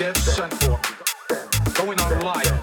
dead center, going on live,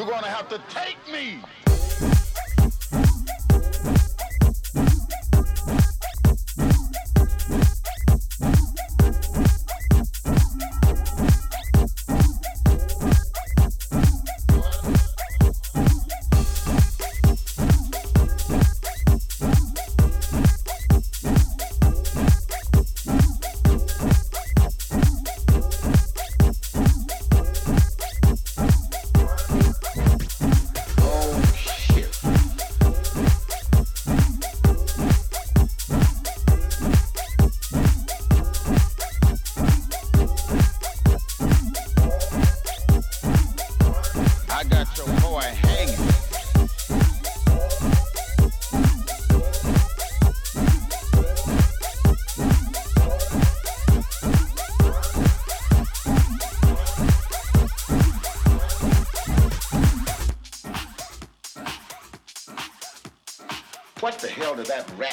You're going to have to take me. of that rap.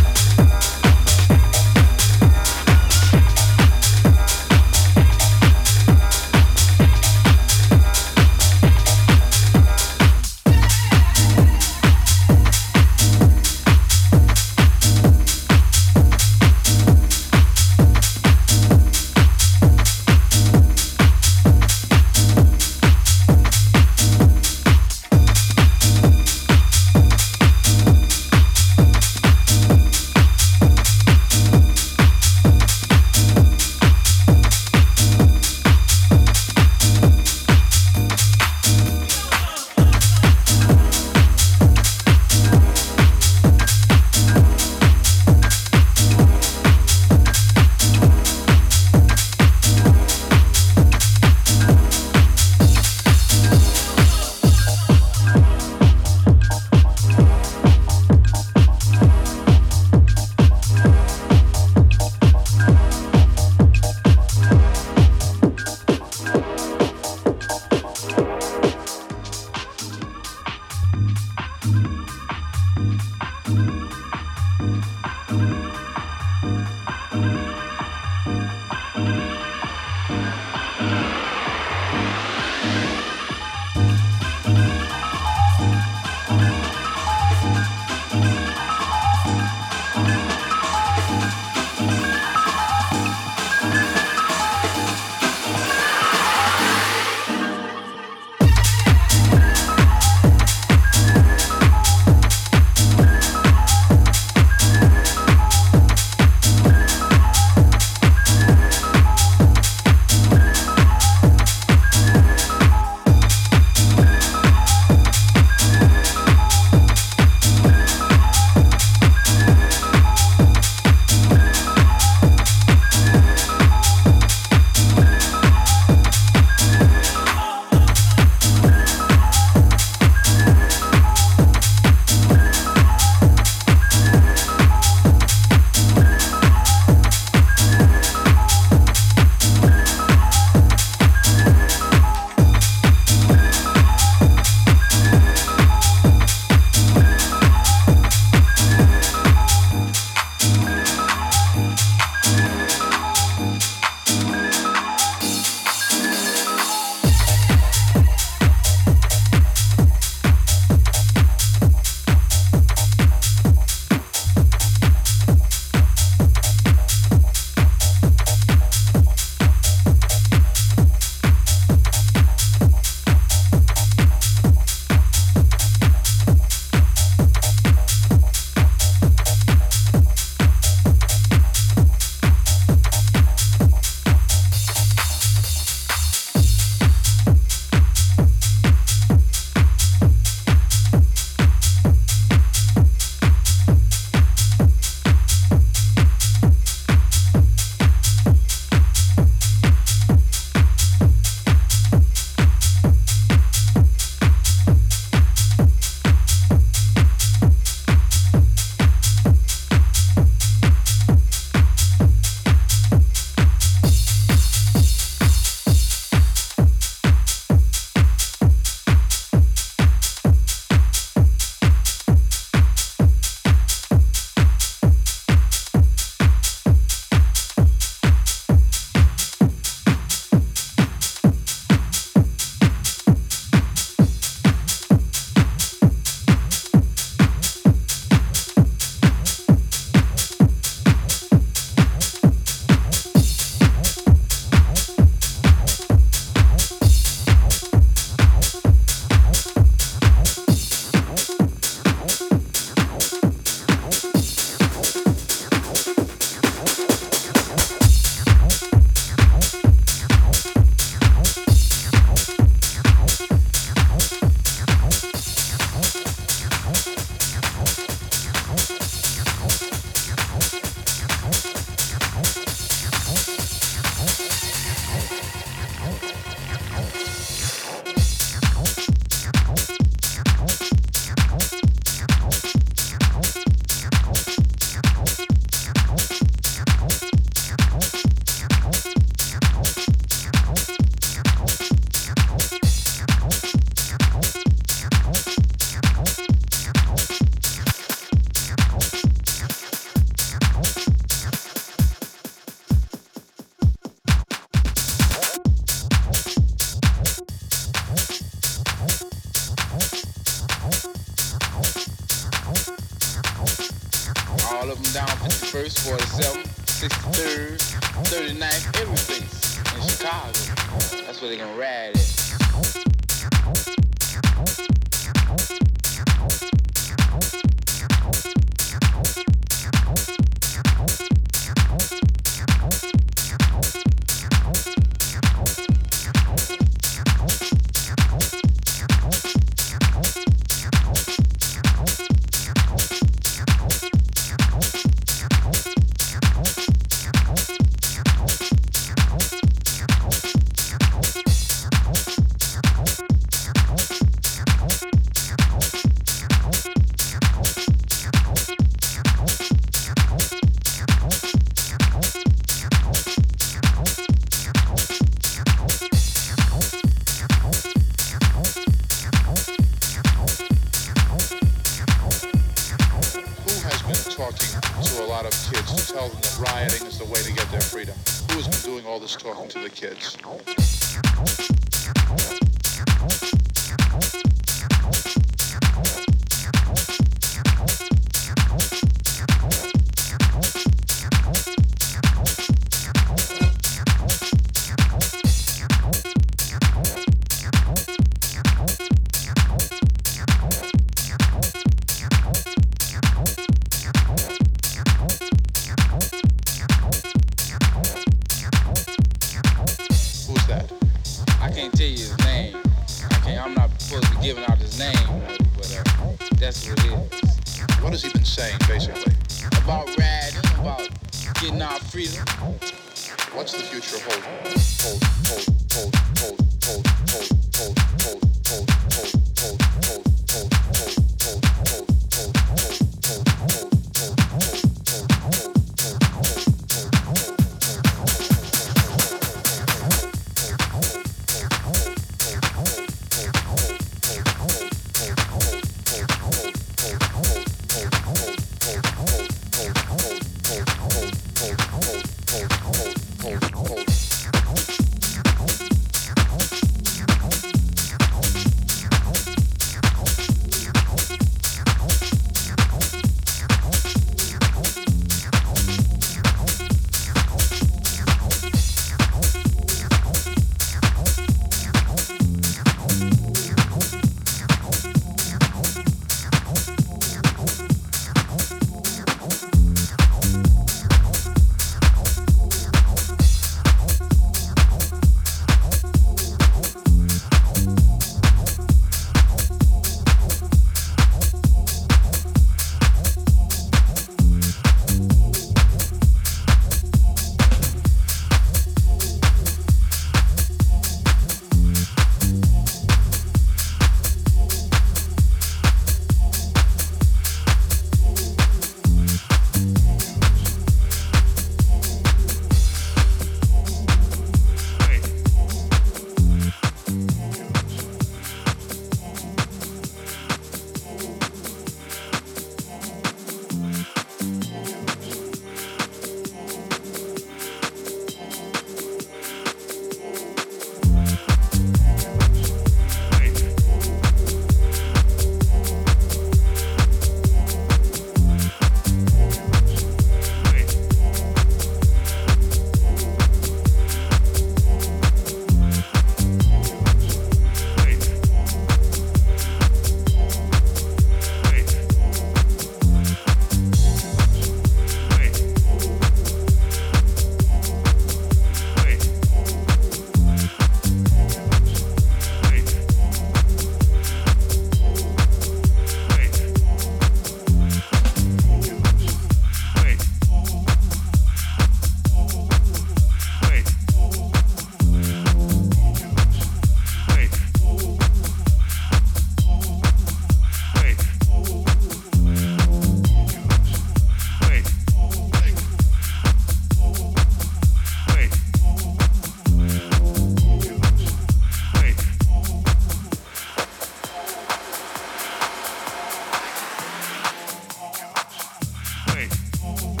home.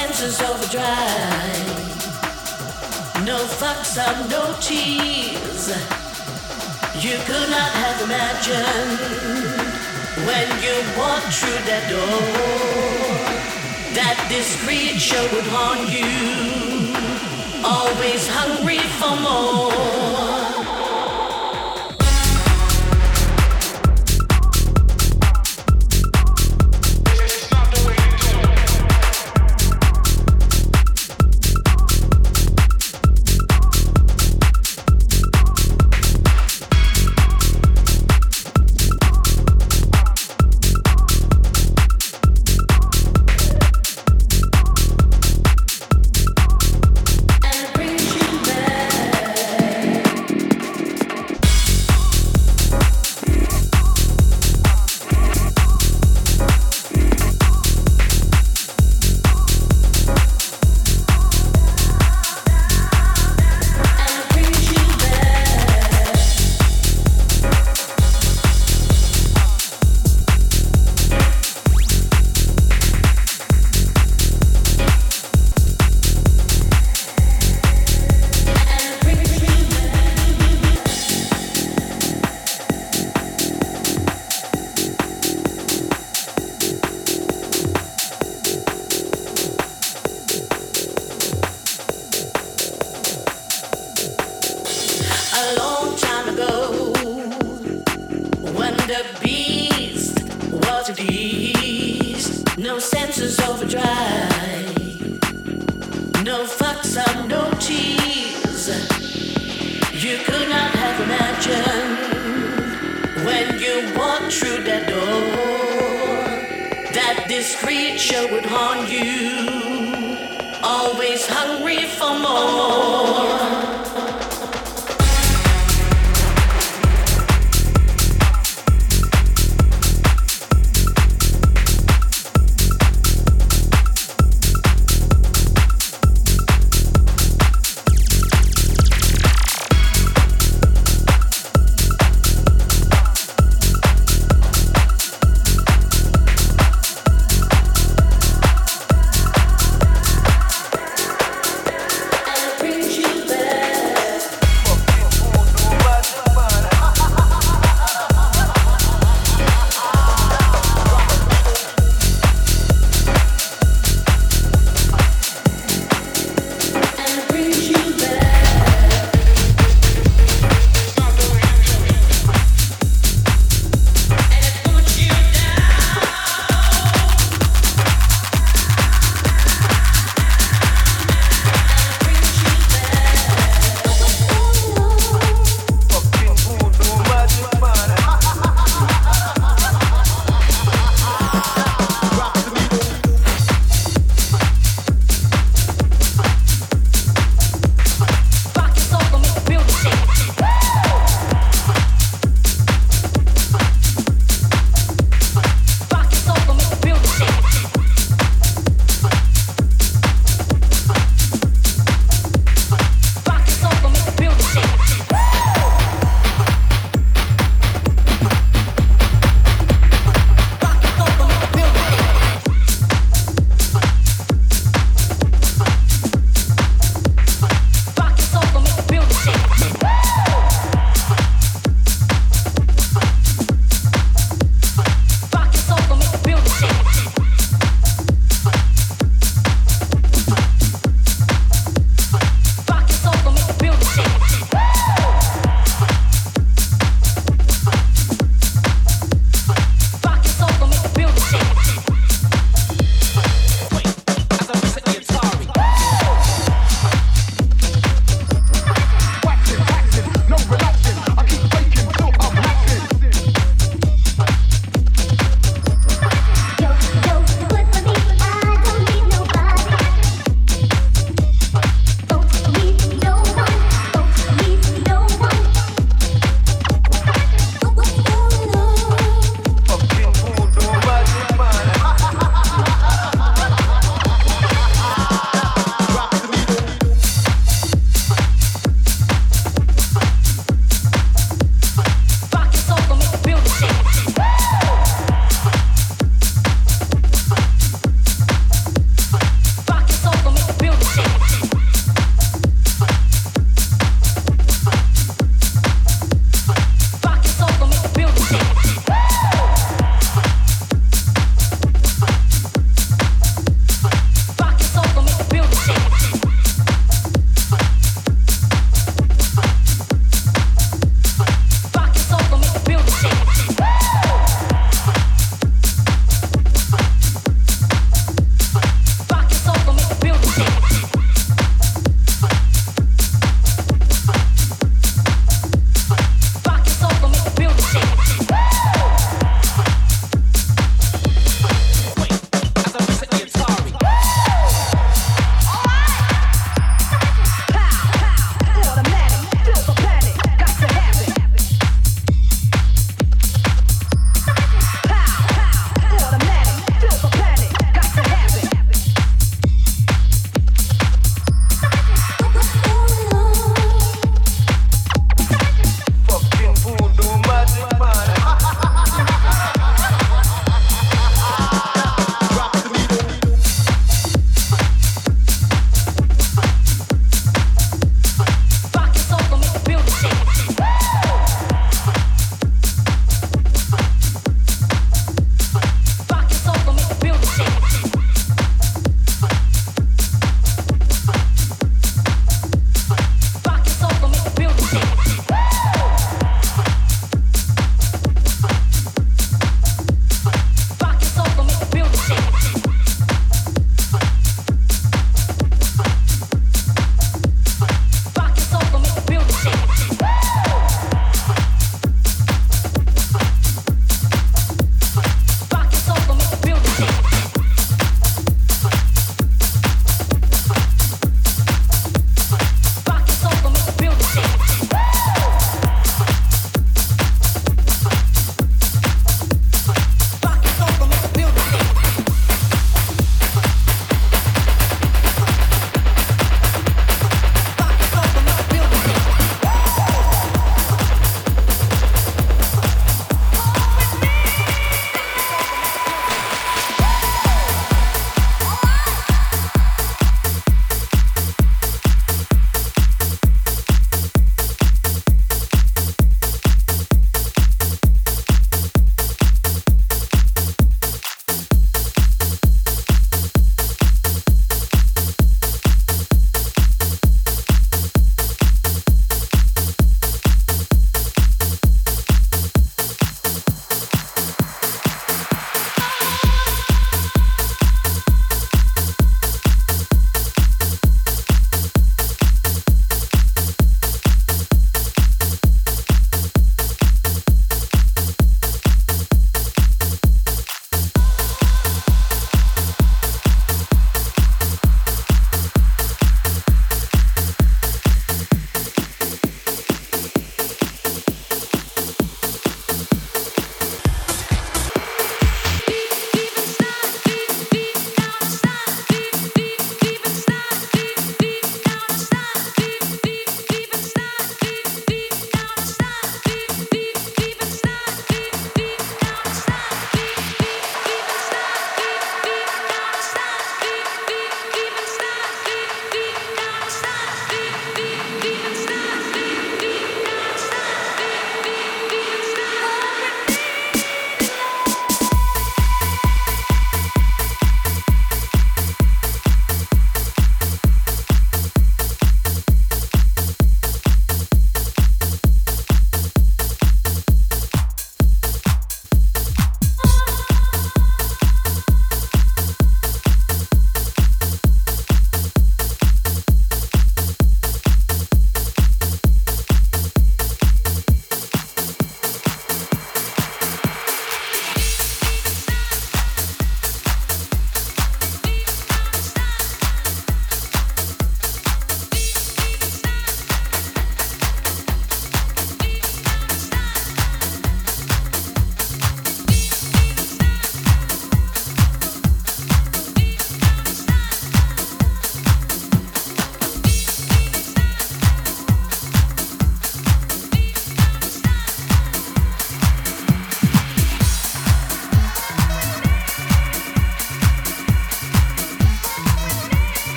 Senses overdrive, no fucks up, no cheese. You could not have imagined when you walked through that door that this creature would haunt you, always hungry for more.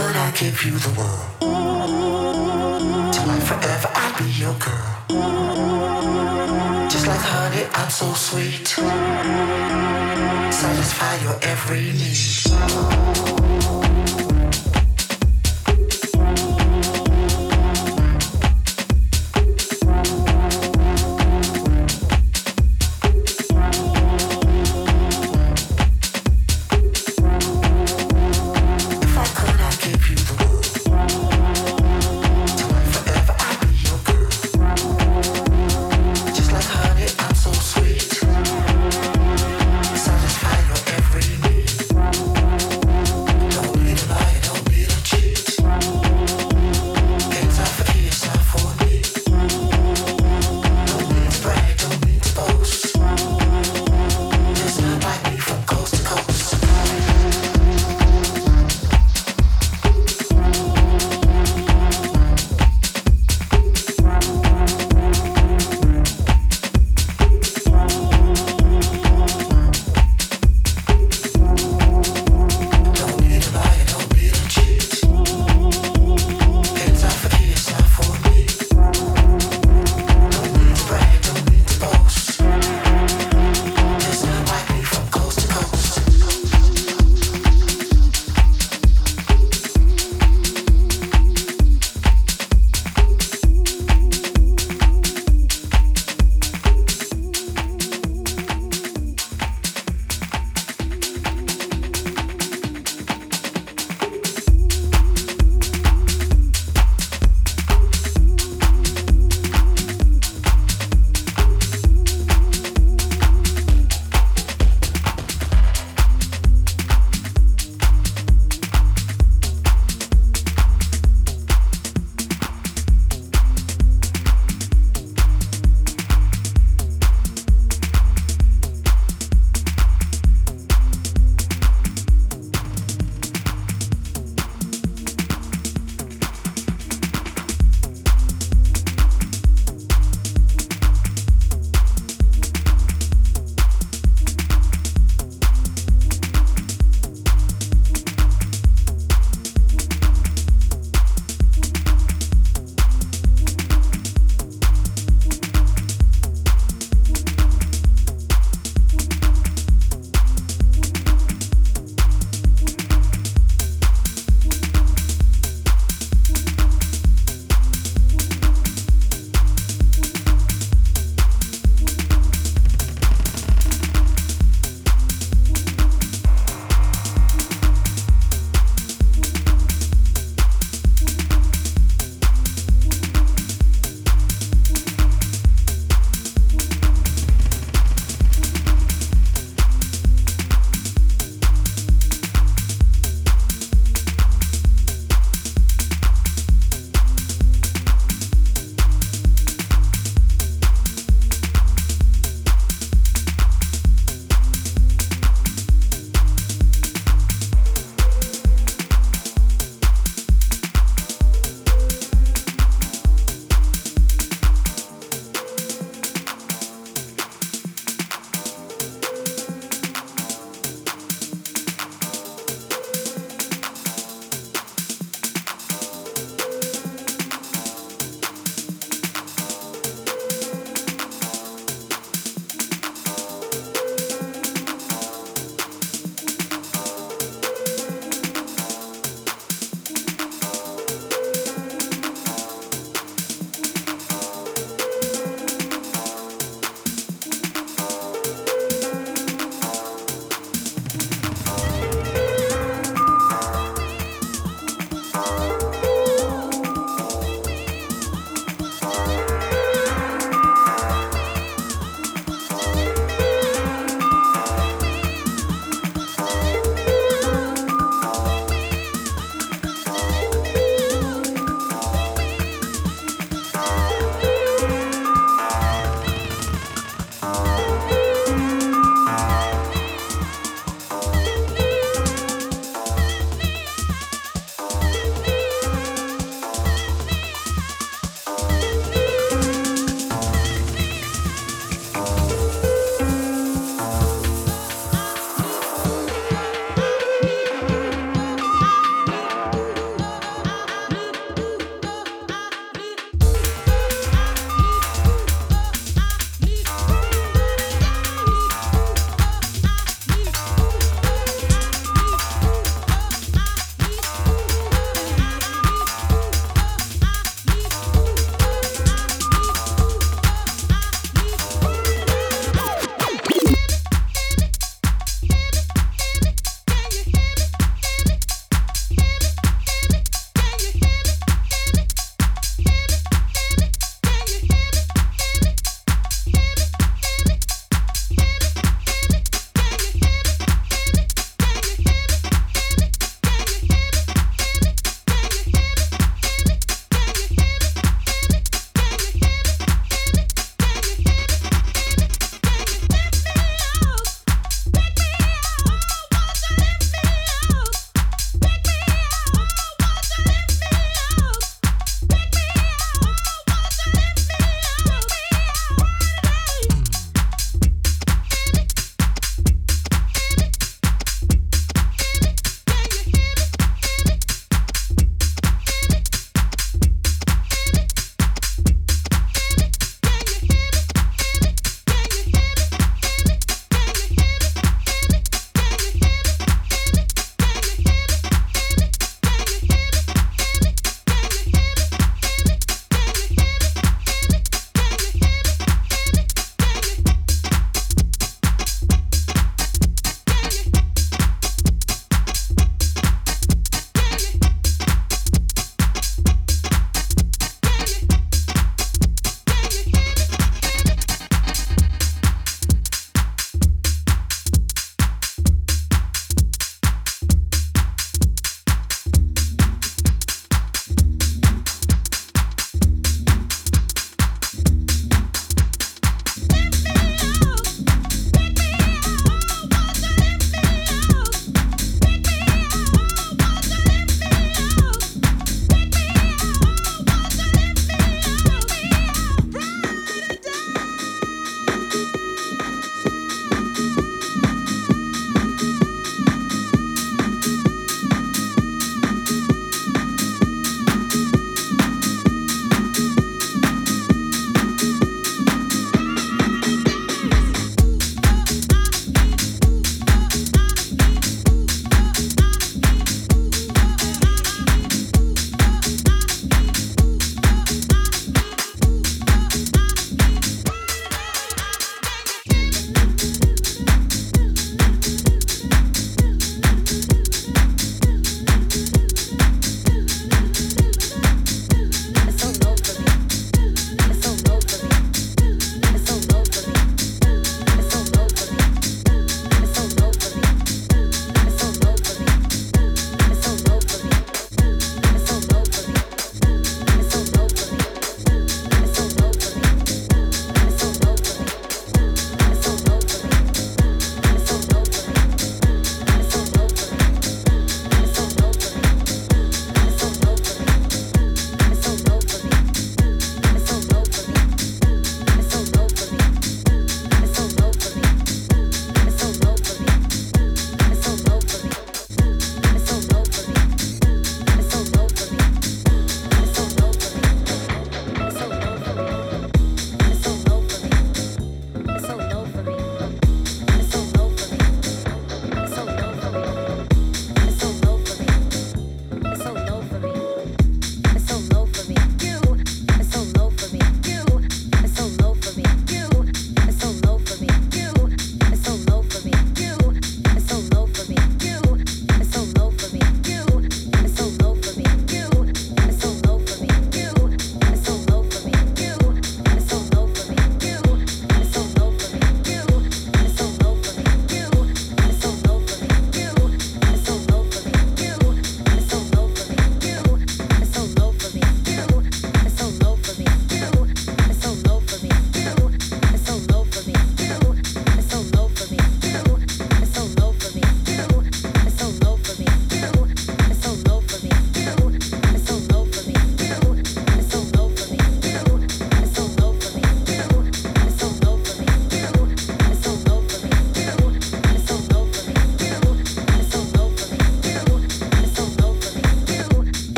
Could I give you the world? Till life forever, I'll be your girl. Just like honey, I'm so sweet. Satisfy your every need.